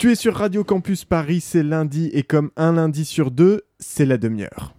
Tu es sur Radio Campus Paris, c'est lundi et comme un lundi sur deux, c'est la demi-heure.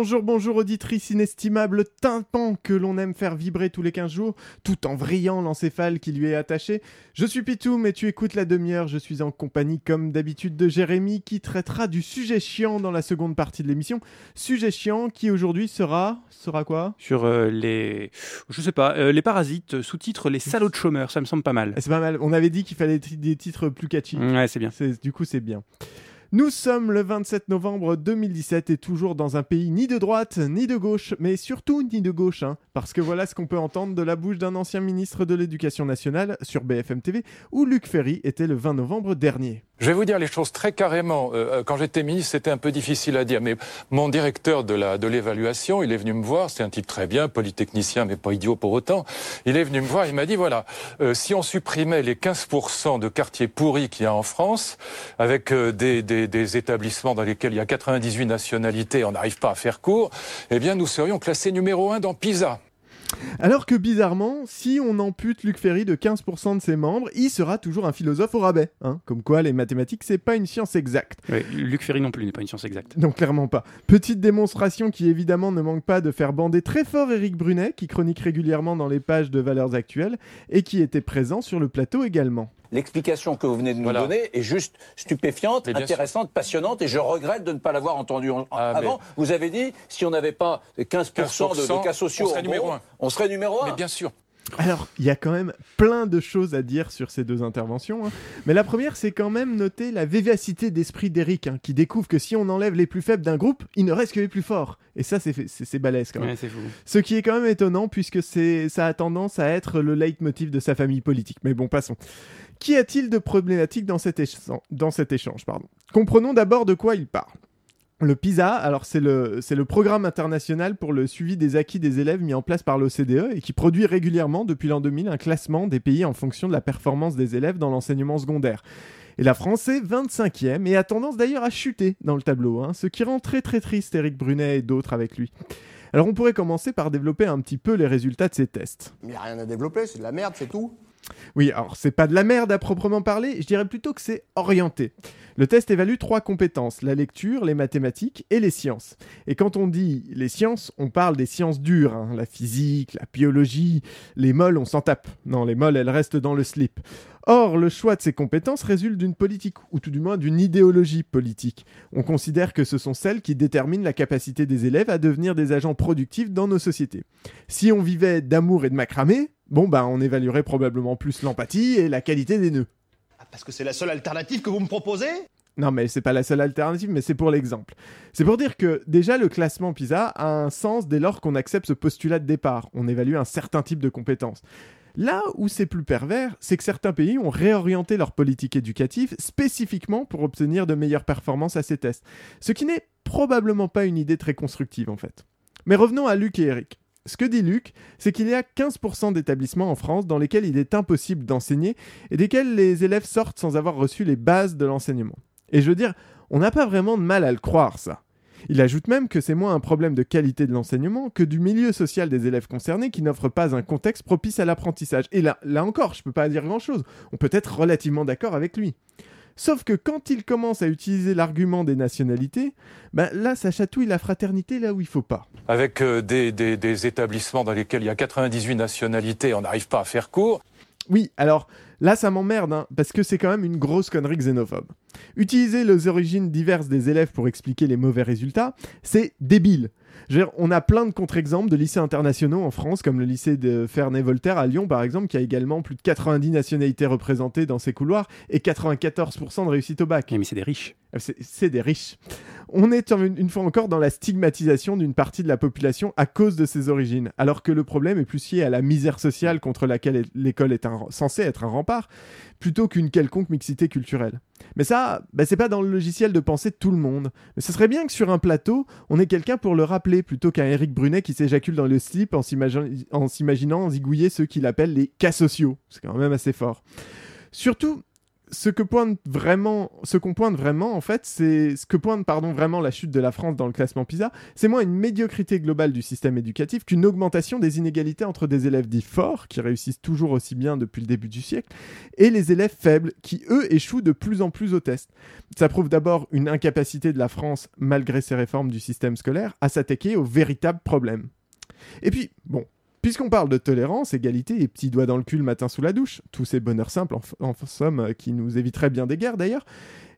Bonjour, bonjour, auditrice inestimable tympan que l'on aime faire vibrer tous les 15 jours, tout en vrillant l'encéphale qui lui est attaché. Je suis Pitou, mais tu écoutes la demi-heure, je suis en compagnie comme d'habitude de Jérémy qui traitera du sujet chiant dans la seconde partie de l'émission. Sujet chiant qui aujourd'hui sera... sera quoi? Sur euh, les... je sais pas, euh, les parasites, sous-titre les salauds de chômeurs, ça me semble pas mal. C'est pas mal, on avait dit qu'il fallait des titres plus catchy. Ouais, c'est bien. Du coup c'est bien. Nous sommes le 27 novembre 2017 et toujours dans un pays ni de droite ni de gauche, mais surtout ni de gauche, hein, parce que voilà ce qu'on peut entendre de la bouche d'un ancien ministre de l'Éducation nationale sur BFM TV, où Luc Ferry était le 20 novembre dernier. Je vais vous dire les choses très carrément. Euh, quand j'étais ministre, c'était un peu difficile à dire, mais mon directeur de la de l'évaluation, il est venu me voir. C'est un type très bien, polytechnicien, mais pas idiot pour autant. Il est venu me voir. Il m'a dit voilà, euh, si on supprimait les 15% de quartiers pourris qu'il y a en France, avec euh, des, des, des, établissements dans lesquels il y a 98 nationalités, on n'arrive pas à faire court, eh bien nous serions classés numéro un dans PISA. Alors que bizarrement, si on ampute Luc Ferry de 15% de ses membres, il sera toujours un philosophe au rabais. Hein Comme quoi, les mathématiques, c'est pas une science exacte. Luc Ferry non plus n'est pas une science exacte. Non, clairement pas. Petite démonstration qui évidemment ne manque pas de faire bander très fort Éric Brunet, qui chronique régulièrement dans les pages de Valeurs Actuelles, et qui était présent sur le plateau également. L'explication que vous venez de nous donner est juste stupéfiante, intéressante, passionnante, et je regrette de ne pas l'avoir entendue ah, avant. Vous avez dit, si on n'avait pas 15%, de, cas sociaux, on serait numéro un. On serait numéro un. Mais bien sûr. Alors, il y a quand même plein de choses à dire sur ces deux interventions. Hein. Mais la première, c'est quand même noter la vivacité d'esprit d'Eric, hein, qui découvre que si on enlève les plus faibles d'un groupe, il ne reste que les plus forts. Et ça, c'est balèze quand même. Ce qui est quand même étonnant, puisque ça a tendance à être le leitmotiv de sa famille politique. Mais bon, passons. Qu'y a-t-il de problématique dans cet, échange Comprenons d'abord de quoi il parle. Le PISA, alors c'est le, le programme international pour le suivi des acquis des élèves mis en place par l'OCDE et qui produit régulièrement depuis l'an 2000 un classement des pays en fonction de la performance des élèves dans l'enseignement secondaire. Et la France est 25e et a tendance d'ailleurs à chuter dans le tableau, hein, ce qui rend très très triste Eric Brunet et d'autres avec lui. Alors on pourrait commencer par développer un petit peu les résultats de ces tests. Il n'y a rien à développer, c'est de la merde, c'est tout. Oui, alors c'est pas de la merde à proprement parler, je dirais plutôt que c'est orienté. Le test évalue trois compétences, la lecture, les mathématiques et les sciences. Et quand on dit les sciences, on parle des sciences dures, hein. la physique, la biologie, les molles, on s'en tape. Non, les molles, elles restent dans le slip. Or, le choix de ces compétences résulte d'une politique, ou tout du moins d'une idéologie politique. On considère que ce sont celles qui déterminent la capacité des élèves à devenir des agents productifs dans nos sociétés. Si on vivait d'amour et de macramé, bon bah on évaluerait probablement plus l'empathie et la qualité des nœuds. Ah, parce que c'est la seule alternative que vous me proposez? Non, mais c'est pas la seule alternative, mais c'est pour l'exemple. C'est pour dire que déjà le classement PISA a un sens dès lors qu'on accepte ce postulat de départ. On évalue un certain type de compétences. Là où c'est plus pervers, c'est que certains pays ont réorienté leur politique éducative spécifiquement pour obtenir de meilleures performances à ces tests. Ce qui n'est probablement pas une idée très constructive en fait. Mais revenons à Luc et Eric. Ce que dit Luc, c'est qu'il y a 15% d'établissements en France dans lesquels il est impossible d'enseigner et desquels les élèves sortent sans avoir reçu les bases de l'enseignement. Et je veux dire, on n'a pas vraiment de mal à le croire, ça. Il ajoute même que c'est moins un problème de qualité de l'enseignement que du milieu social des élèves concernés qui n'offre pas un contexte propice à l'apprentissage. Et là, là encore, je ne peux pas dire grand-chose. On peut être relativement d'accord avec lui. Sauf que quand il commence à utiliser l'argument des nationalités, ben là, ça chatouille la fraternité là où il faut pas. Avec euh, des, des, établissements dans lesquels il y a 98 nationalités, on n'arrive pas à faire court. Oui, alors là, ça m'emmerde, hein, parce que c'est quand même une grosse connerie xénophobe. Utiliser les origines diverses des élèves pour expliquer les mauvais résultats, c'est débile on a plein de contre-exemples de lycées internationaux en France, comme le lycée de Ferney-Voltaire à Lyon, par exemple, qui a également plus de 90 nationalités représentées dans ses couloirs et 94% de réussite au bac. Mais c'est des riches. C'est des riches. On est une fois encore dans la stigmatisation d'une partie de la population à cause de ses origines, alors que le problème est plus lié à la misère sociale contre laquelle l'école est censée être un rempart, plutôt qu'une quelconque mixité culturelle. Mais ça, bah, c'est pas dans le logiciel de penser de tout le monde. Mais ce serait bien que sur un plateau, on ait quelqu'un pour le rappeler, plutôt qu'un Eric Brunet qui s'éjacule dans le slip en s'imaginant zigouiller ceux qu'il appelle les cas sociaux. C'est quand même assez fort. Surtout, ce que pointe vraiment, ce qu'on pointe vraiment en fait, c'est ce que pointe pardon vraiment la chute de la France dans le classement PISA, c'est moins une médiocrité globale du système éducatif qu'une augmentation des inégalités entre des élèves dits forts qui réussissent toujours aussi bien depuis le début du siècle et les élèves faibles qui eux échouent de plus en plus au test. Ça prouve d'abord une incapacité de la France malgré ses réformes du système scolaire à s'attaquer aux véritables problèmes. Et puis, bon, Puisqu'on parle de tolérance, égalité et petits doigts dans le cul le matin sous la douche, tous ces bonheurs simples en, somme euh, qui nous éviteraient bien des guerres d'ailleurs,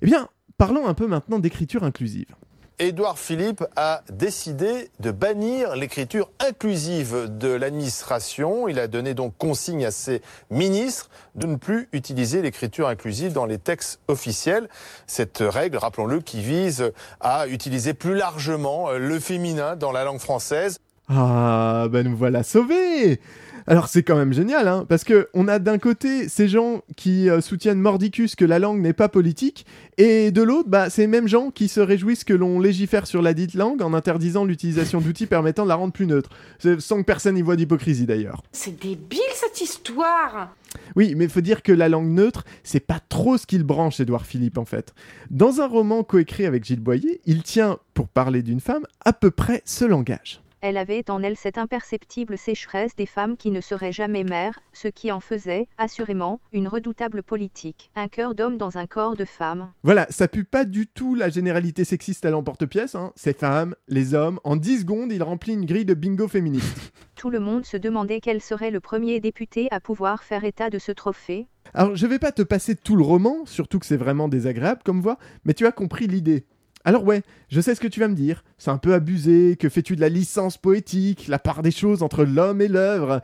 eh bien, parlons un peu maintenant d'écriture inclusive. Édouard Philippe a décidé de bannir l'écriture inclusive de l'administration. Il a donné donc consigne à ses ministres de ne plus utiliser l'écriture inclusive dans les textes officiels. Cette règle, rappelons-le, qui vise à utiliser plus largement euh, le féminin dans la langue française. Ah, ben nous voilà sauvés alors c'est quand même génial, hein, parce que on a d'un côté ces gens qui euh, soutiennent mordicus que la langue n'est pas politique, et de l'autre, bah, ces mêmes gens qui se réjouissent que l'on légifère sur la dite langue en interdisant l'utilisation d'outils permettant de la rendre plus neutre, sans que personne y voit d'hypocrisie d'ailleurs. C'est débile cette histoire oui, mais faut dire que la langue neutre, c'est pas trop ce qu'il branche, Édouard Philippe, en fait. Dans un roman coécrit avec Gilles Boyer, il tient, pour parler d'une femme, à peu près ce langage. Elle avait en elle cette imperceptible sécheresse des femmes qui ne seraient jamais mères, ce qui en faisait, assurément, une redoutable politique. Un cœur d'homme dans un corps de femme. Voilà, ça pue pas du tout la généralité sexiste à l'emporte-pièce. Hein. Ces femmes, les hommes, en 10 secondes, il remplit une grille de bingo féministe. tout le monde se demandait quel serait le premier député à pouvoir faire état de ce trophée. Alors, je vais pas te passer tout le roman, surtout que c'est vraiment désagréable comme voix, mais tu as compris l'idée. Alors ouais, je sais ce que tu vas me dire. C'est un peu abusé, que fais-tu de la licence poétique, la part des choses entre l'homme et l'œuvre?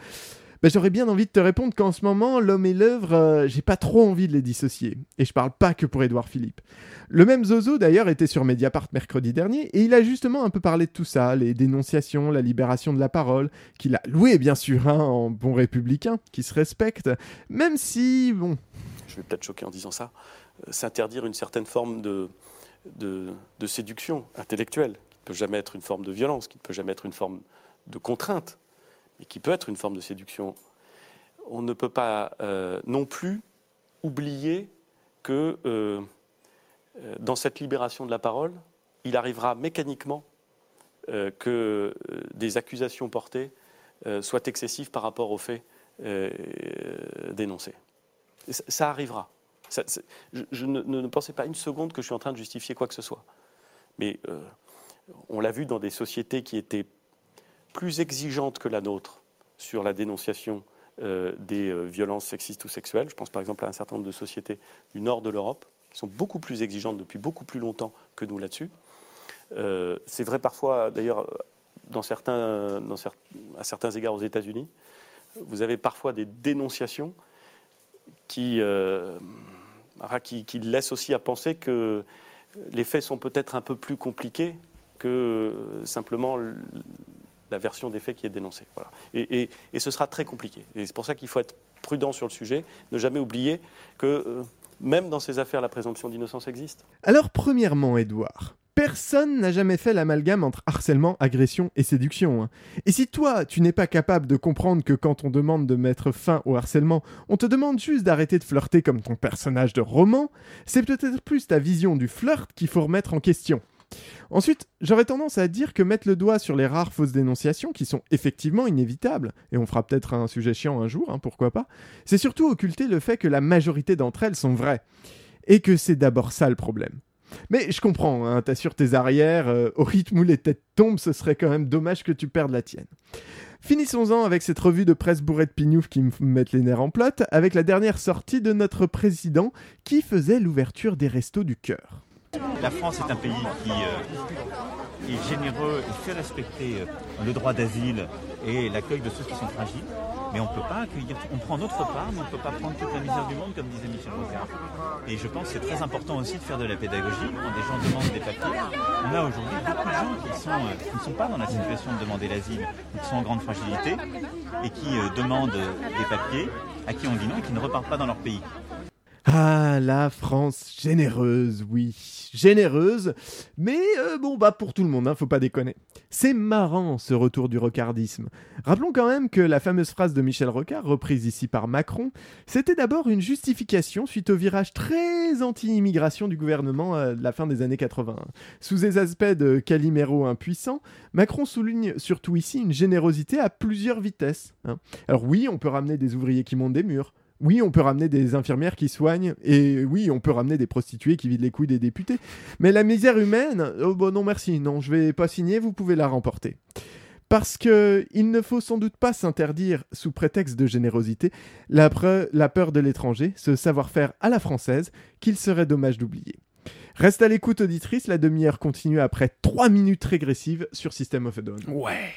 Ben, J'aurais bien envie de te répondre qu'en ce moment, l'homme et l'œuvre, euh, j'ai pas trop envie de les dissocier. Et je parle pas que pour Édouard Philippe. Le même Zozo d'ailleurs était sur Mediapart mercredi dernier, et il a justement un peu parlé de tout ça, les dénonciations, la libération de la parole, qu'il a loué bien sûr hein, en bon républicain, qui se respecte, même si, bon... Je vais peut-être choquer en disant ça, euh, s'interdire une certaine forme de de, séduction intellectuelle, qui ne peut jamais être une forme de violence, qui ne peut jamais être une forme de contrainte, mais qui peut être une forme de séduction. On ne peut pas euh, non plus oublier que euh, euh, dans cette libération de la parole, il arrivera mécaniquement que des accusations portées soient excessives par rapport aux faits dénoncés. Ça arrivera je, ne, pensais pas une seconde que je suis en train de justifier quoi que ce soit. Mais euh, on l'a vu dans des sociétés qui étaient plus exigeantes que la nôtre sur la dénonciation euh, des euh, violences sexistes ou sexuelles. Je pense par exemple à un certain nombre de sociétés du nord de l'Europe qui sont beaucoup plus exigeantes depuis beaucoup plus longtemps que nous là-dessus. C'est vrai parfois, d'ailleurs, à certains égards aux États-Unis, vous avez parfois des dénonciations qui qui, qui, laisse aussi à penser que les faits sont peut-être un peu plus compliqués que simplement la version des faits qui est dénoncée. Et, ce sera très compliqué. Et c'est pour ça qu'il faut être prudent sur le sujet, ne jamais oublier que euh, même dans ces affaires, la présomption d'innocence existe. Alors, premièrement, Edouard, Personne n'a jamais fait l'amalgame entre harcèlement, agression et séduction. Hein. Et si toi, tu n'es pas capable de comprendre que quand on demande de mettre fin au harcèlement, on te demande juste d'arrêter de flirter comme ton personnage de roman, c'est peut-être plus ta vision du flirt qu'il faut remettre en question. Ensuite, j'aurais tendance à dire que mettre le doigt sur les rares fausses dénonciations, qui sont effectivement inévitables, et on fera peut-être un sujet chiant un jour, hein, pourquoi pas, c'est surtout occulter le fait que la majorité d'entre elles sont vraies. Et que c'est d'abord ça le problème. Mais je comprends, hein, t'assures tes arrières, euh, au rythme où les têtes tombent, ce serait quand même dommage que tu perdes la tienne. Finissons-en avec cette revue de presse bourrée de pignouf qui me met les nerfs en plot, avec la dernière sortie de notre président qui faisait l'ouverture des restos du cœur. La France est un pays qui euh, est généreux, il fait respecter euh, le droit d'asile et l'accueil de ceux qui sont fragiles. mais on peut pas accueillir. On prend notre part, mais on ne peut pas prendre toute la misère du monde, comme disait Michel Rocard. Et je pense que c'est très important aussi de faire de la pédagogie quand des gens demandent des papiers. On a aujourd'hui beaucoup de gens qui, euh, ne sont pas dans la situation de demander l'asile, qui sont en grande fragilité et qui demandent des papiers, à qui on dit non et qui ne repartent pas dans leur pays. Ah, la France généreuse, oui, généreuse, mais euh, bon, bah pour tout le monde, hein, faut pas déconner. C'est marrant ce retour du rocardisme. Rappelons quand même que la fameuse phrase de Michel Rocard, reprise ici par Macron, c'était d'abord une justification suite au virage très anti-immigration du gouvernement à la fin des années 80. Sous les aspects de Calimero impuissant, Macron souligne surtout ici une générosité à plusieurs vitesses. Hein. Alors oui, on peut ramener des ouvriers qui montent des murs, oui, on peut ramener des infirmières qui soignent, et oui, on peut ramener des prostituées qui vident les couilles des députés. Mais la misère humaine, oh bon non merci, non, je vais pas signer, vous pouvez la remporter. Parce que il ne faut sans doute pas s'interdire, sous prétexte de générosité, la, peur de l'étranger, ce savoir-faire à la française, qu'il serait dommage d'oublier. Reste à l'écoute auditrice, la demi-heure continue après 3 minutes régressives sur System of a Down. Ouais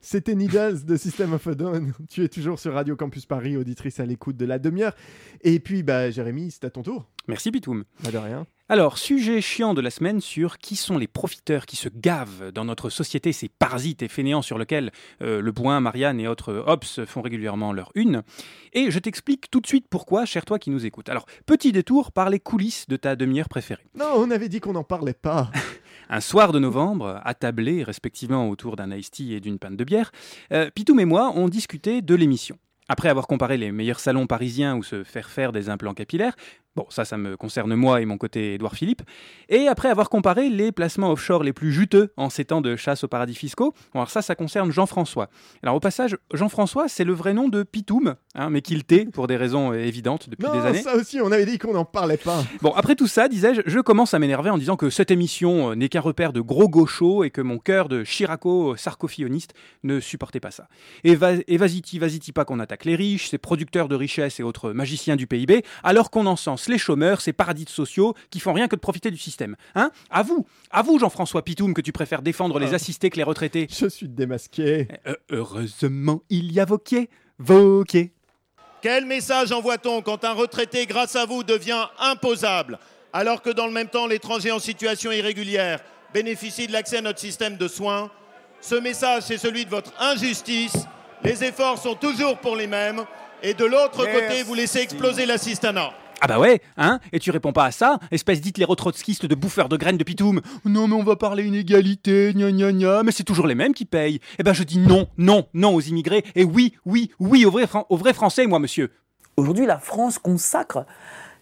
C'était Needles de System of a Down. Tu es toujours sur Radio Campus Paris, auditrice à l'écoute de la demi-heure. Et puis, bah, Jérémy, c'est à ton tour. Merci, Pitoum. Pas de rien. Alors, sujet chiant de la semaine sur qui sont les profiteurs qui se gavent dans notre société, ces parasites et fainéants sur lesquels euh, Le Point, Marianne et autres Ops font régulièrement leur une. Et je t'explique tout de suite pourquoi, cher toi qui nous écoutes. Alors, petit détour par les coulisses de ta demi-heure préférée. Non, on avait dit qu'on n'en parlait pas. Un soir de novembre, attablés respectivement autour d'un iced tea et d'une panne de bière, euh, Pitoum et moi on discutait de l'émission. Après avoir comparé les meilleurs salons parisiens où se faire faire des implants capillaires, Bon, ça, ça me concerne moi et mon côté Édouard Philippe. Et après avoir comparé les placements offshore les plus juteux en ces temps de chasse aux paradis fiscaux, alors ça, ça concerne Jean-François. Alors au passage, Jean-François, c'est le vrai nom de Pitoum, hein, mais qu'il tait pour des raisons euh, évidentes depuis des années. ça aussi, on avait dit qu'on n'en parlait pas. Bon, après tout ça, disais-je, je commence à m'énerver en disant que cette émission euh, n'est qu'un repère de gros gauchos et que mon cœur de Chiraco sarcophioniste ne supportait pas ça. Et, va et vas-y, vas-y, pas qu'on attaque les riches, ces producteurs de richesses et autres magiciens du PIB, alors qu'on les chômeurs, ces paradis sociaux qui font rien que de profiter du système. Hein? À vous, à vous Jean-François Pitoum, que tu préfères défendre les ah. assistés que les retraités. Je suis démasqué. Eh, euh, heureusement, il y a Vauquier. Vauquier. Quel message envoie-t-on quand un retraité, grâce à vous, devient imposable, alors que dans le même temps, l'étranger en situation irrégulière bénéficie de l'accès à notre système de soins? Ce message, c'est celui de votre injustice. Les efforts sont toujours pour les mêmes. Et de l'autre côté, vous laissez exploser l'assistanat. Ah bah ouais, hein Et tu réponds pas à ça Espèce d'Hitléro-trotskiste de bouffeur de graines de pitoum Non mais on va parler inégalité, gna gna gna, mais c'est toujours les mêmes qui payent. Eh ben je dis non, non, non aux immigrés, et oui, oui, oui aux vrais, aux vrais Français, moi monsieur. Aujourd'hui, la France consacre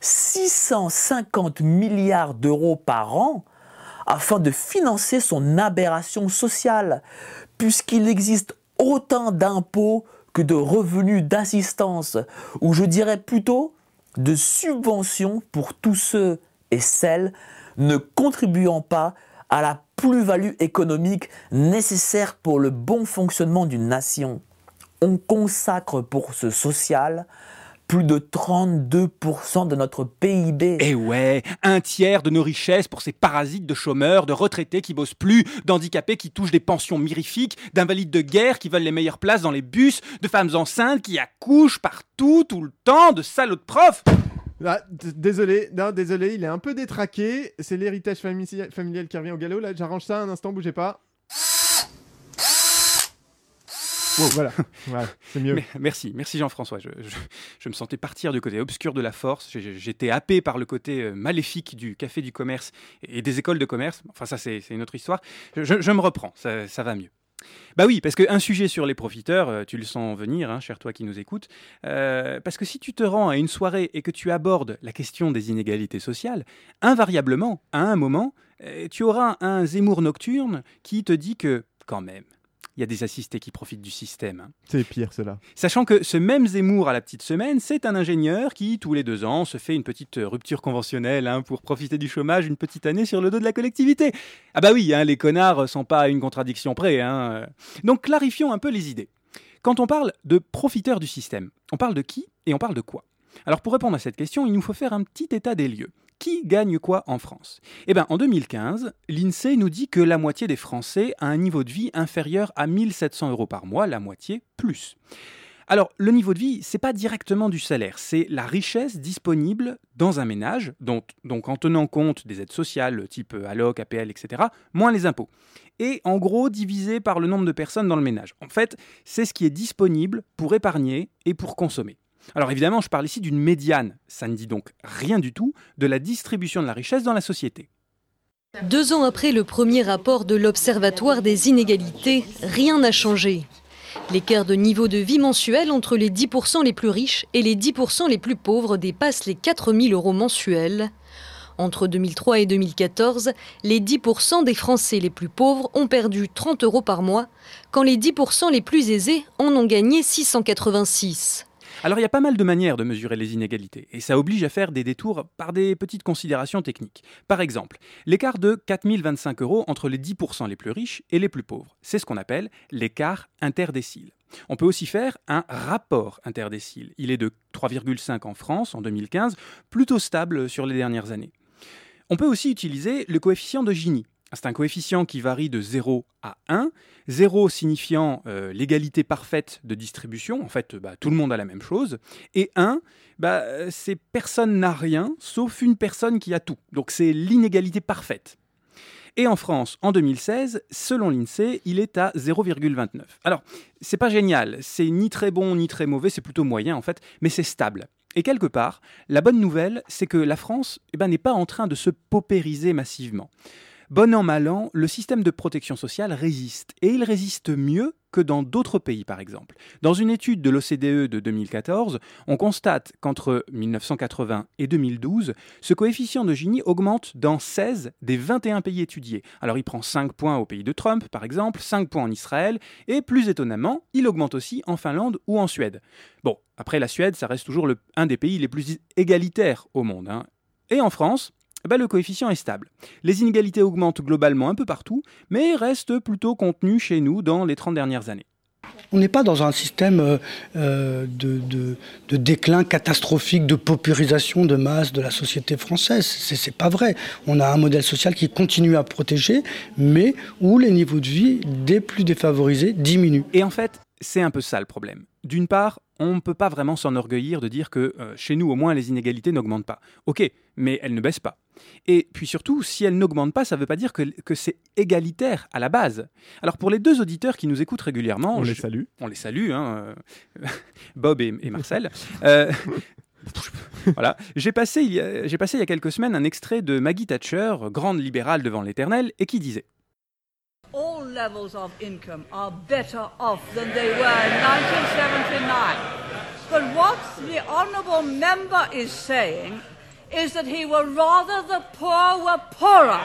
650 milliards d'euros par an afin de financer son aberration sociale, puisqu'il existe autant d'impôts que de revenus d'assistance, ou je dirais plutôt de subventions pour tous ceux et celles ne contribuant pas à la plus-value économique nécessaire pour le bon fonctionnement d'une nation. On consacre pour ce social plus de 32% de notre PIB. Eh ouais, un tiers de nos richesses pour ces parasites de chômeurs, de retraités qui bossent plus, d'handicapés qui touchent des pensions mirifiques, d'invalides de guerre qui veulent les meilleures places dans les bus, de femmes enceintes qui accouchent partout, tout le temps, de salauds de profs. Ah, désolé, non, désolé, il est un peu détraqué. C'est l'héritage familial qui revient au galop. Là, j'arrange ça un instant, bougez pas. Voilà, c'est mieux. merci, merci Jean-François. Je, me sentais partir du côté obscur de la force. J'étais happé par le côté euh, maléfique du café du commerce et des écoles de commerce. Enfin, ça, c'est une autre histoire. Je, me reprends, ça, va mieux. Bah oui, parce qu'un sujet sur les profiteurs, euh, tu le sens venir, hein, cher toi qui nous écoutes, euh, parce que si tu te rends à une soirée et que tu abordes la question des inégalités sociales, invariablement, à un moment, tu auras un Zemmour nocturne qui te dit que, quand même, il y a des assistés qui profitent du système. Hein. C'est pire cela. Sachant que ce même Zemmour à la petite semaine, c'est un ingénieur qui, tous les deux ans, se fait une petite rupture conventionnelle hein, pour profiter du chômage une petite année sur le dos de la collectivité. Ah bah oui, hein, les connards sont pas à une contradiction près. Donc clarifions un peu les idées. Quand on parle de profiteurs du système, on parle de qui et on parle de quoi? Alors pour répondre à cette question, il nous faut faire un petit état des lieux qui gagne quoi en France? Eh bien, en 2015, l'INSEE nous dit que la moitié des Français a un niveau de vie inférieur à 1700 euros par mois, la moitié plus. Alors, le niveau de vie, c'est pas directement du salaire, c'est la richesse disponible dans un ménage, donc, donc en tenant compte des aides sociales type alloc, APL, etc., moins les impôts. Et en gros, divisé par le nombre de personnes dans le ménage. En fait, c'est ce qui est disponible pour épargner et pour consommer. Alors évidemment, je parle ici d'une médiane. Ça ne dit donc rien du tout de la distribution de la richesse dans la société. Deux ans après le premier rapport de l'Observatoire des inégalités, rien n'a changé. L'écart de niveau de vie mensuel entre les 10% les plus riches et les 10% les plus pauvres dépasse les 4000 euros mensuels. Entre 2003 et 2014, les 10% des Français les plus pauvres ont perdu 30 euros par mois, quand les 10% les plus aisés en ont gagné 686. Alors il y a pas mal de manières de mesurer les inégalités, et ça oblige à faire des détours par des petites considérations techniques. Par exemple, l'écart de 4025 euros entre les 10% les plus riches et les plus pauvres, c'est ce qu'on appelle l'écart interdécile. On peut aussi faire un rapport interdécile. Il est de 3,5 en France en 2015, plutôt stable sur les dernières années. On peut aussi utiliser le coefficient de Gini. C'est un coefficient qui varie de 0 à 1, 0 signifiant euh, l'égalité parfaite de distribution, en fait bah, tout le monde a la même chose, et 1, bah, c'est personne n'a rien sauf une personne qui a tout. Donc c'est l'inégalité parfaite. Et en France, en 2016, selon l'INSEE, il est à 0,29. Alors, c'est pas génial, c'est ni très bon ni très mauvais, c'est plutôt moyen en fait, mais c'est stable. Et quelque part, la bonne nouvelle, c'est que la France eh ben, n'est pas en train de se paupériser massivement. Bon an, mal an, le système de protection sociale résiste. Et il résiste mieux que dans d'autres pays, par exemple. Dans une étude de l'OCDE de 2014, on constate qu'entre 1980 et 2012, ce coefficient de Gini augmente dans 16 des 21 pays étudiés. Alors il prend 5 points au pays de Trump, par exemple, 5 points en Israël, et plus étonnamment, il augmente aussi en Finlande ou en Suède. Bon, après la Suède, ça reste toujours un des pays les plus égalitaires au monde. Hein. Et en France, ben, le coefficient est stable. Les inégalités augmentent globalement un peu partout, mais restent plutôt contenues chez nous dans les 30 dernières années. On n'est pas dans un système euh, euh, de, déclin catastrophique, de paupérisation de masse de la société française. C'est pas vrai. On a un modèle social qui continue à protéger, mais où les niveaux de vie des plus défavorisés diminuent. Et en fait, c'est un peu ça le problème. D'une part, on ne peut pas vraiment s'enorgueillir de dire que euh, chez nous, au moins, les inégalités n'augmentent pas. Ok, mais elles ne baissent pas. Et puis surtout, si elles n'augmentent pas, ça ne veut pas dire que, c'est égalitaire à la base. Alors pour les deux auditeurs qui nous écoutent régulièrement, on les salue. On les salue, hein, euh, Bob et, Marcel. Euh, voilà. J'ai passé, j'ai passé il y a quelques semaines un extrait de Maggie Thatcher, grande libérale devant l'éternel, et qui disait all levels of income are better off than they were in 1979. But what the honourable member is saying is that he rather the poor were poorer,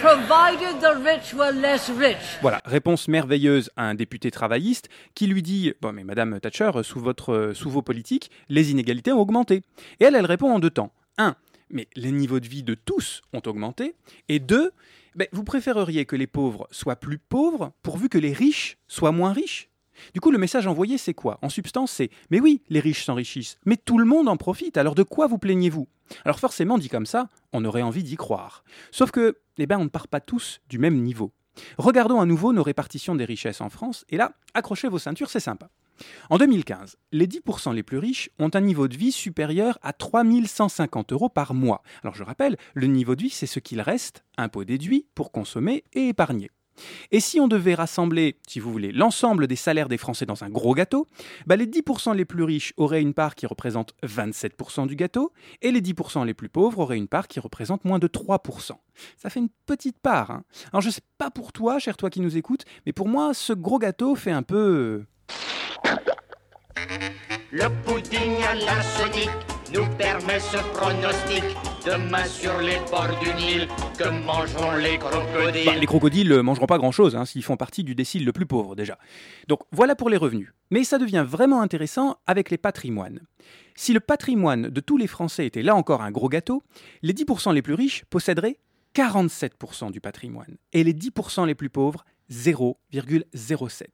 provided the rich were less rich. Voilà, réponse merveilleuse à un député travailliste qui lui dit Bon, mais Madame Thatcher, sous, votre, sous vos politiques, les inégalités ont augmenté. Et elle, elle répond en deux temps. Un, mais les niveaux de vie de tous ont augmenté. Et deux, ben, vous préféreriez que les pauvres soient plus pauvres pourvu que les riches soient moins riches du coup, le message envoyé, c'est quoi? En substance, c'est Mais oui, les riches s'enrichissent, mais tout le monde en profite, alors de quoi vous plaignez-vous? Alors forcément, dit comme ça, on aurait envie d'y croire. Sauf que, eh ben, on ne part pas tous du même niveau. Regardons à nouveau nos répartitions des richesses en France, et là, accrochez vos ceintures, c'est sympa. En 2015, les 10% les plus riches ont un niveau de vie supérieur à 3150 euros par mois. Alors je rappelle, le niveau de vie, c'est ce qu'il reste, impôt déduit, pour consommer et épargner. Et si on devait rassembler, si vous voulez, l'ensemble des salaires des Français dans un gros gâteau, bah les 10% les plus riches auraient une part qui représente 27% du gâteau, et les 10% les plus pauvres auraient une part qui représente moins de 3%. Ça fait une petite part. Hein. Alors je sais pas pour toi, cher toi qui nous écoutes, mais pour moi, ce gros gâteau fait un peu... Le à nous permet ce pronostic. Les crocodiles bah, Les crocodiles ne mangeront pas grand-chose, hein, s'ils font partie du décile le plus pauvre déjà. Donc voilà pour les revenus. Mais ça devient vraiment intéressant avec les patrimoines. Si le patrimoine de tous les Français était là encore un gros gâteau, les 10% les plus riches posséderaient 47% du patrimoine et les 10% les plus pauvres 0,07.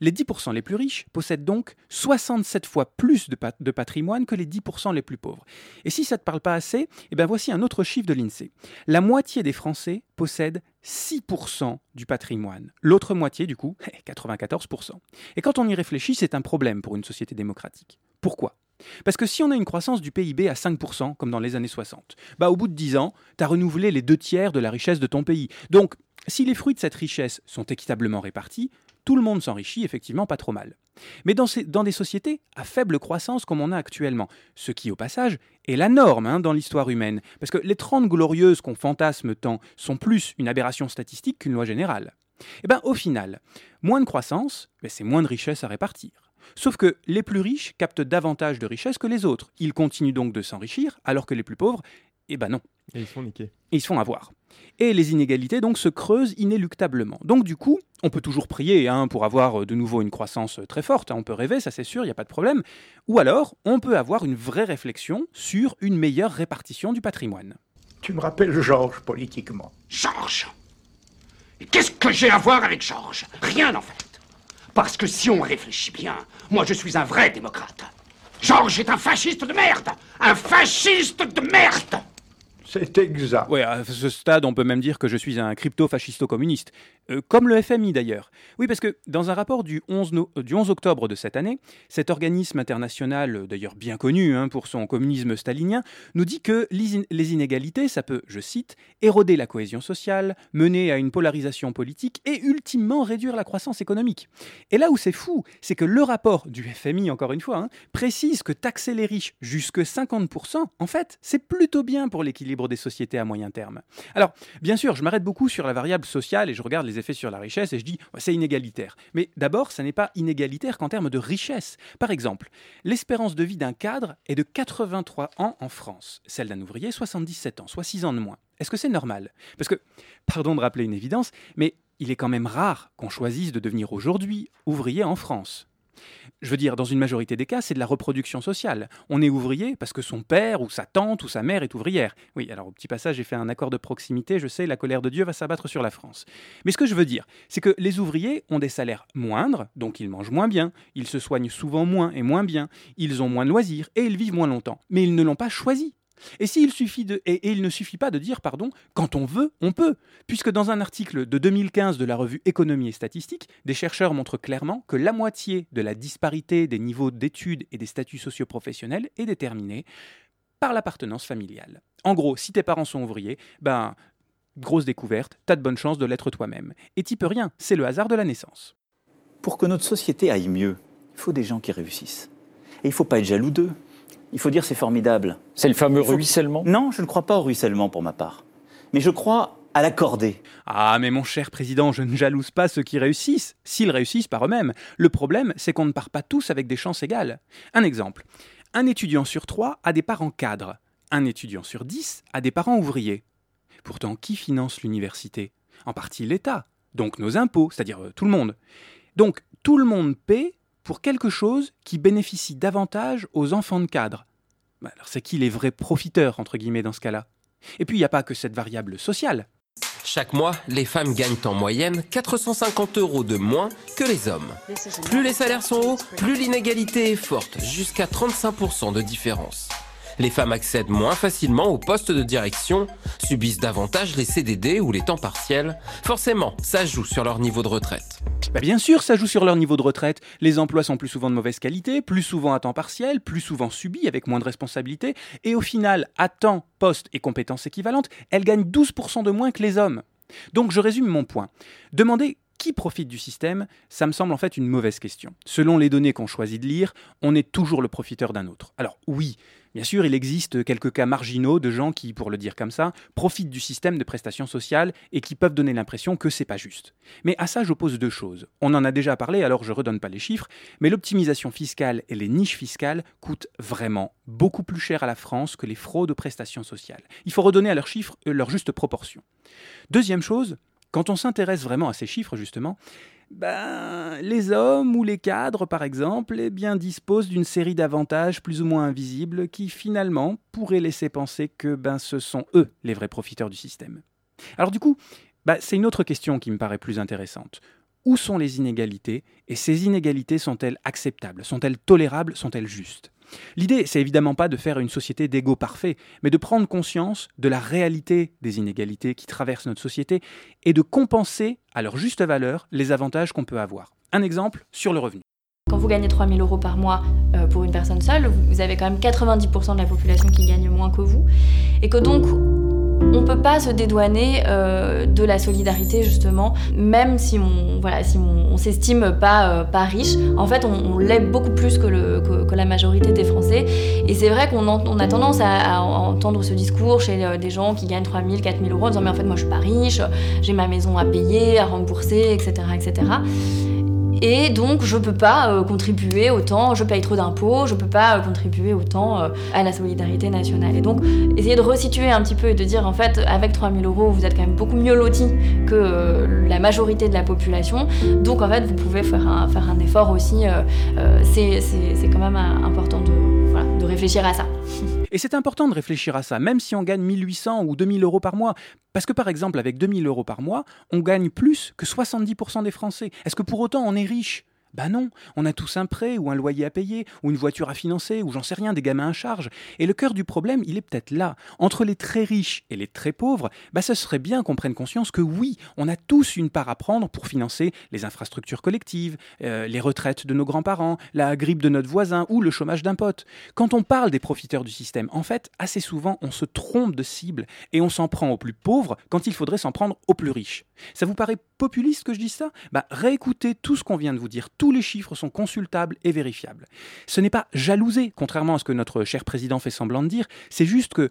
Les 10% les plus riches possèdent donc 67 fois plus de, patrimoine que les 10% les plus pauvres. Et si ça ne te parle pas assez, eh bien voici un autre chiffre de l'INSEE. La moitié des Français possèdent 6% du patrimoine. L'autre moitié, du coup, 94%. Et quand on y réfléchit, c'est un problème pour une société démocratique. Pourquoi? Parce que si on a une croissance du PIB à 5%, comme dans les années 60, bah au bout de 10 ans, tu as renouvelé les deux tiers de la richesse de ton pays. Donc, si les fruits de cette richesse sont équitablement répartis, tout le monde s'enrichit effectivement pas trop mal. Mais dans, des sociétés à faible croissance comme on a actuellement, ce qui au passage est la norme hein, dans l'histoire humaine, parce que les 30 glorieuses qu'on fantasme tant sont plus une aberration statistique qu'une loi générale. Et eh bien au final, moins de croissance, ben, c'est moins de richesse à répartir. Sauf que les plus riches captent davantage de richesse que les autres. Ils continuent donc de s'enrichir, alors que les plus pauvres, eh ben non. Et ils se font niquer. ils se font avoir. Et les inégalités donc se creusent inéluctablement. Donc du coup, on peut toujours prier hein, pour avoir euh, de nouveau une croissance euh, très forte, hein. on peut rêver, ça c'est sûr, il n'y a pas de problème. Ou alors, on peut avoir une vraie réflexion sur une meilleure répartition du patrimoine. Tu me rappelles Georges politiquement. Georges Qu'est-ce que j'ai à voir avec Georges? Rien en fait. Parce que si on réfléchit bien, moi je suis un vrai démocrate. Georges est un fasciste de merde Un fasciste de merde c'est exact. Oui, à ce stade, on peut même dire que je suis un crypto-fascisto-communiste. Euh, comme le FMI d'ailleurs. Oui, parce que dans un rapport du 11, euh, du 11 octobre de cette année, cet organisme international, d'ailleurs bien connu hein, pour son communisme stalinien, nous dit que les inégalités, ça peut, je cite, éroder la cohésion sociale, mener à une polarisation politique et ultimement réduire la croissance économique. Et là où c'est fou, c'est que le rapport du FMI, encore une fois, hein, précise que taxer les riches jusque 50%, en fait, c'est plutôt bien pour l'équilibre l'équilibre des sociétés à moyen terme. Alors, bien sûr, je m'arrête beaucoup sur la variable sociale et je regarde les effets sur la richesse et je dis c'est inégalitaire. Mais d'abord, ça n'est pas inégalitaire qu'en termes de richesse. Par exemple, l'espérance de vie d'un cadre est de 83 ans en France, celle d'un ouvrier 77 ans, soit 6 ans de moins. Est-ce que c'est normal? Parce que, pardon de rappeler une évidence, mais il est quand même rare qu'on choisisse de devenir aujourd'hui ouvrier en France. Je veux dire, dans une majorité des cas, c'est de la reproduction sociale. On est ouvrier parce que son père ou sa tante ou sa mère est ouvrière. Oui, alors au petit passage, j'ai fait un accord de proximité, je sais, la colère de Dieu va s'abattre sur la France. Mais ce que je veux dire, c'est que les ouvriers ont des salaires moindres, donc ils mangent moins bien, ils se soignent souvent moins et moins bien, ils ont moins de loisirs et ils vivent moins longtemps. Mais ils ne l'ont pas choisi. Et, s'il il ne suffit pas de dire, pardon, quand on veut, on peut, puisque dans un article de 2015 de la revue Économie et Statistique, des chercheurs montrent clairement que la moitié de la disparité des niveaux d'études et des statuts socioprofessionnels est déterminée par l'appartenance familiale. En gros, si tes parents sont ouvriers, ben, grosse découverte, t'as de bonnes chances de l'être toi-même. Et t'y peux rien, c'est le hasard de la naissance. Pour que notre société aille mieux, il faut des gens qui réussissent. Et il ne faut pas être jaloux d'eux il faut dire c'est formidable. C'est le fameux ruissellement? Non, je ne crois pas au ruissellement pour ma part. Mais je crois à l'accorder. Ah, mais mon cher président, je ne jalouse pas ceux qui réussissent, s'ils réussissent par eux-mêmes. Le problème, c'est qu'on ne part pas tous avec des chances égales. Un exemple. Un étudiant sur trois a des parents cadres. Un étudiant sur dix a des parents ouvriers. Pourtant, qui finance l'université? En partie l'État, donc nos impôts, c'est-à-dire euh, tout le monde. Donc, tout le monde paie pour quelque chose qui bénéficie davantage aux enfants de cadre. Bah, alors c'est qui les vrais profiteurs, entre guillemets, dans ce cas-là? Et puis il n'y a pas que cette variable sociale. Chaque mois, les femmes gagnent en moyenne 450 euros de moins que les hommes. Plus les salaires sont hauts, plus l'inégalité est forte, jusqu'à 35% de différence. Les femmes accèdent moins facilement aux postes de direction, subissent davantage les CDD ou les temps partiels. Forcément, ça joue sur leur niveau de retraite. Bah bien sûr, ça joue sur leur niveau de retraite. Les emplois sont plus souvent de mauvaise qualité, plus souvent à temps partiel, plus souvent subis avec moins de responsabilités, et au final, à temps, poste et compétences équivalentes, elles gagnent 12% de moins que les hommes. Donc je résume mon point. Demandez qui profite du système, ça me semble en fait une mauvaise question. Selon les données qu'on choisit de lire, on est toujours le profiteur d'un autre. Alors oui, Bien sûr, il existe quelques cas marginaux de gens qui, pour le dire comme ça, profitent du système de prestations sociales et qui peuvent donner l'impression que c'est pas juste. Mais à ça, j'oppose deux choses. On en a déjà parlé, alors je redonne pas les chiffres, mais l'optimisation fiscale et les niches fiscales coûtent vraiment beaucoup plus cher à la France que les fraudes aux prestations sociales. Il faut redonner à leurs chiffres leur juste proportion. Deuxième chose, quand on s'intéresse vraiment à ces chiffres, justement, ben, les hommes ou les cadres, par exemple, eh disposent d'une série d'avantages plus ou moins invisibles qui, finalement, pourraient laisser penser que ben, ce sont eux les vrais profiteurs du système. Alors du coup, ben, c'est une autre question qui me paraît plus intéressante. Où sont les inégalités et ces inégalités sont-elles acceptables? Sont-elles tolérables? Sont-elles justes? L'idée, c'est évidemment pas de faire une société d'égaux parfaits, mais de prendre conscience de la réalité des inégalités qui traversent notre société et de compenser à leur juste valeur les avantages qu'on peut avoir. Un exemple sur le revenu. Quand vous gagnez 3000 euros par mois euh, pour une personne seule, vous avez quand même 90% de la population qui gagne moins que vous. Et que donc, on ne peut pas se dédouaner euh, de la solidarité justement, même si on voilà, si on, s'estime pas euh, pas riche. En fait, on, l'est beaucoup plus que, le, que, la majorité des Français. Et c'est vrai qu'on on a tendance à, entendre ce discours chez euh, des gens qui gagnent 3000, 4000 euros en disant mais en fait moi je suis pas riche, j'ai ma maison à payer, à rembourser, etc., etc. Et donc, je peux pas euh, contribuer autant, je paye trop d'impôts, je peux pas euh, contribuer autant euh, à la solidarité nationale. Et donc, essayer de resituer un petit peu et de dire, en fait, avec 3000 euros, vous êtes quand même beaucoup mieux loti que la majorité de la population. Donc, en fait, vous pouvez faire un, faire un effort aussi. c'est quand même important de, de réfléchir à ça. Et c'est important de réfléchir à ça, même si on gagne 1800 ou 2000 euros par mois. Parce que par exemple, avec 2000 euros par mois, on gagne plus que 70% des Français. Est-ce que pour autant on est riche? Bah non, on a tous un prêt ou un loyer à payer, ou une voiture à financer, ou j'en sais rien, des gamins à charge. Et le cœur du problème, il est peut-être là. Entre les très riches et les très pauvres, bah ce serait bien qu'on prenne conscience que oui, on a tous une part à prendre pour financer les infrastructures collectives, euh, les retraites de nos grands-parents, la grippe de notre voisin ou le chômage d'un pote. Quand on parle des profiteurs du système, en fait, assez souvent, on se trompe de cible et on s'en prend aux plus pauvres quand il faudrait s'en prendre aux plus riches. Ça vous paraît populiste que je dise ça? Bah réécoutez tout ce qu'on vient de vous dire, tous les chiffres sont consultables et vérifiables. Ce n'est pas jalousé, contrairement à ce que notre cher président fait semblant de dire, c'est juste que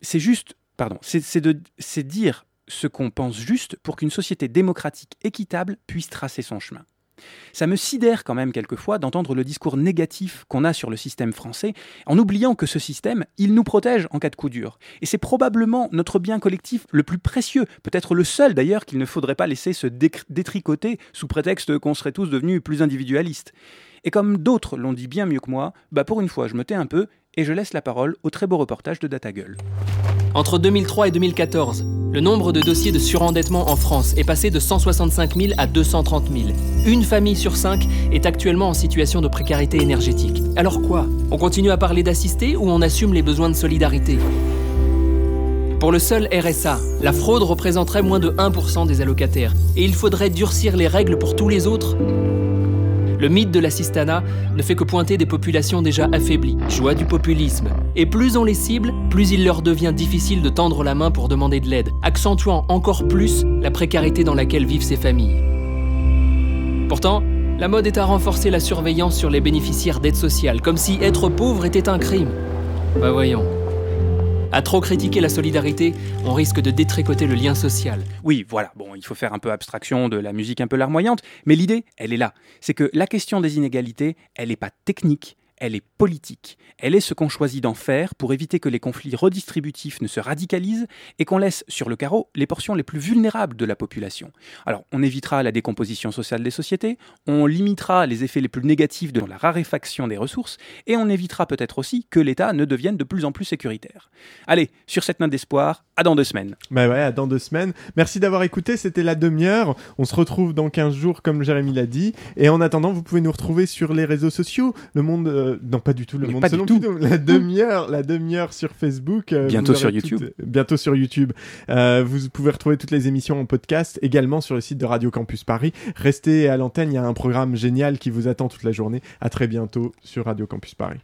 c'est juste pardon, c'est dire ce qu'on pense juste pour qu'une société démocratique équitable puisse tracer son chemin. Ça me sidère quand même quelquefois d'entendre le discours négatif qu'on a sur le système français, en oubliant que ce système, il nous protège en cas de coup dur. Et c'est probablement notre bien collectif le plus précieux, peut-être le seul d'ailleurs qu'il ne faudrait pas laisser se détricoter sous prétexte qu'on serait tous devenus plus individualistes. Et comme d'autres l'ont dit bien mieux que moi, bah pour une fois je me tais un peu et je laisse la parole au très beau reportage de DataGull. Entre 2003 et 2014, le nombre de dossiers de surendettement en France est passé de 165 000 à 230 000. Une famille sur cinq est actuellement en situation de précarité énergétique. Alors quoi? On continue à parler d'assister ou on assume les besoins de solidarité? Pour le seul RSA, la fraude représenterait moins de 1% des allocataires. Et il faudrait durcir les règles pour tous les autres? Le mythe de l'assistanat ne fait que pointer des populations déjà affaiblies, joie du populisme. Et plus on les cible, plus il leur devient difficile de tendre la main pour demander de l'aide, accentuant encore plus la précarité dans laquelle vivent ces familles. Pourtant, la mode est à renforcer la surveillance sur les bénéficiaires d'aide sociale, comme si être pauvre était un crime. Bah voyons. À trop critiquer la solidarité, on risque de détricoter le lien social. Oui, voilà, bon, il faut faire un peu abstraction de la musique un peu larmoyante, mais l'idée, elle est là. C'est que la question des inégalités, elle n'est pas technique, elle est politique. Elle est ce qu'on choisit d'en faire pour éviter que les conflits redistributifs ne se radicalisent et qu'on laisse sur le carreau les portions les plus vulnérables de la population. Alors, on évitera la décomposition sociale des sociétés, on limitera les effets les plus négatifs de la raréfaction des ressources et on évitera peut-être aussi que l'État ne devienne de plus en plus sécuritaire. Allez, sur cette note d'espoir, à dans deux semaines. Bah ouais, à dans deux semaines. Merci d'avoir écouté, c'était la demi-heure. On se retrouve dans 15 jours, comme Jérémy l'a dit. Et en attendant, vous pouvez nous retrouver sur les réseaux sociaux. Le monde. Euh, non, pas du tout, le monde selon tout. La demi-heure, la demi-heure sur Facebook. Euh, bientôt sur YouTube. bientôt sur YouTube. Euh, vous pouvez retrouver toutes les émissions en podcast, également sur le site de Radio Campus Paris. Restez à l'antenne, il y a un programme génial qui vous attend toute la journée. À très bientôt sur Radio Campus Paris.